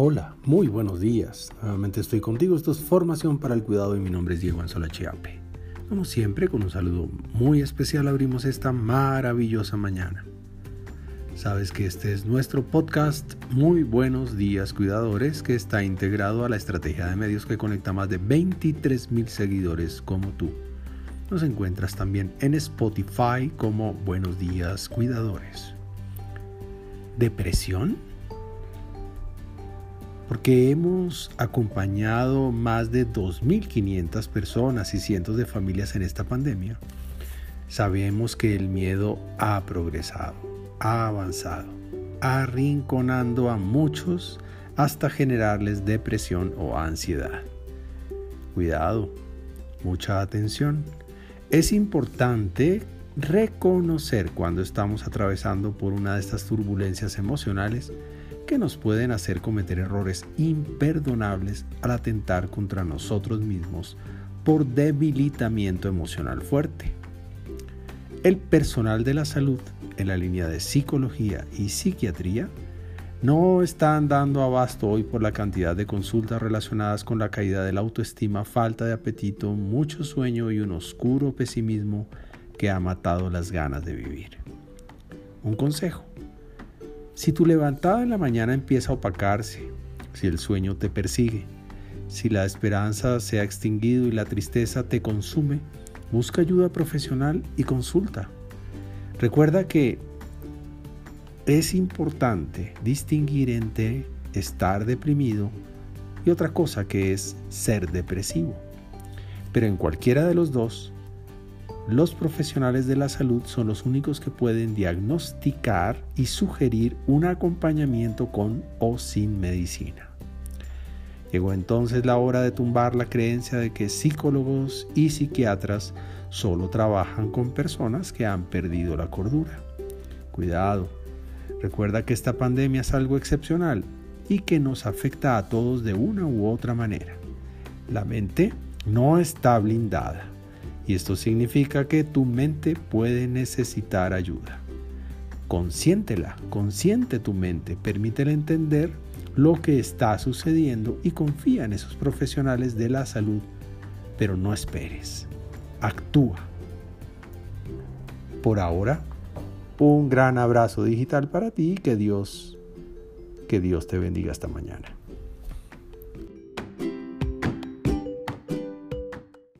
Hola, muy buenos días. Nuevamente estoy contigo. Esto es Formación para el Cuidado y mi nombre es Diego Anzola Chiape. Como siempre, con un saludo muy especial abrimos esta maravillosa mañana. Sabes que este es nuestro podcast Muy Buenos Días Cuidadores que está integrado a la estrategia de medios que conecta más de 23 mil seguidores como tú. Nos encuentras también en Spotify como Buenos Días Cuidadores. ¿Depresión? Porque hemos acompañado más de 2.500 personas y cientos de familias en esta pandemia, sabemos que el miedo ha progresado, ha avanzado, arrinconando a muchos hasta generarles depresión o ansiedad. Cuidado, mucha atención. Es importante reconocer cuando estamos atravesando por una de estas turbulencias emocionales que nos pueden hacer cometer errores imperdonables al atentar contra nosotros mismos por debilitamiento emocional fuerte. El personal de la salud en la línea de psicología y psiquiatría no están dando abasto hoy por la cantidad de consultas relacionadas con la caída de la autoestima, falta de apetito, mucho sueño y un oscuro pesimismo que ha matado las ganas de vivir. Un consejo, si tu levantada en la mañana empieza a opacarse, si el sueño te persigue, si la esperanza se ha extinguido y la tristeza te consume, busca ayuda profesional y consulta. Recuerda que es importante distinguir entre estar deprimido y otra cosa que es ser depresivo. Pero en cualquiera de los dos, los profesionales de la salud son los únicos que pueden diagnosticar y sugerir un acompañamiento con o sin medicina. Llegó entonces la hora de tumbar la creencia de que psicólogos y psiquiatras solo trabajan con personas que han perdido la cordura. Cuidado, recuerda que esta pandemia es algo excepcional y que nos afecta a todos de una u otra manera. La mente no está blindada y esto significa que tu mente puede necesitar ayuda. Consiéntela, consiente tu mente, permítele entender lo que está sucediendo y confía en esos profesionales de la salud, pero no esperes, actúa. Por ahora, un gran abrazo digital para ti y que Dios, que Dios te bendiga esta mañana.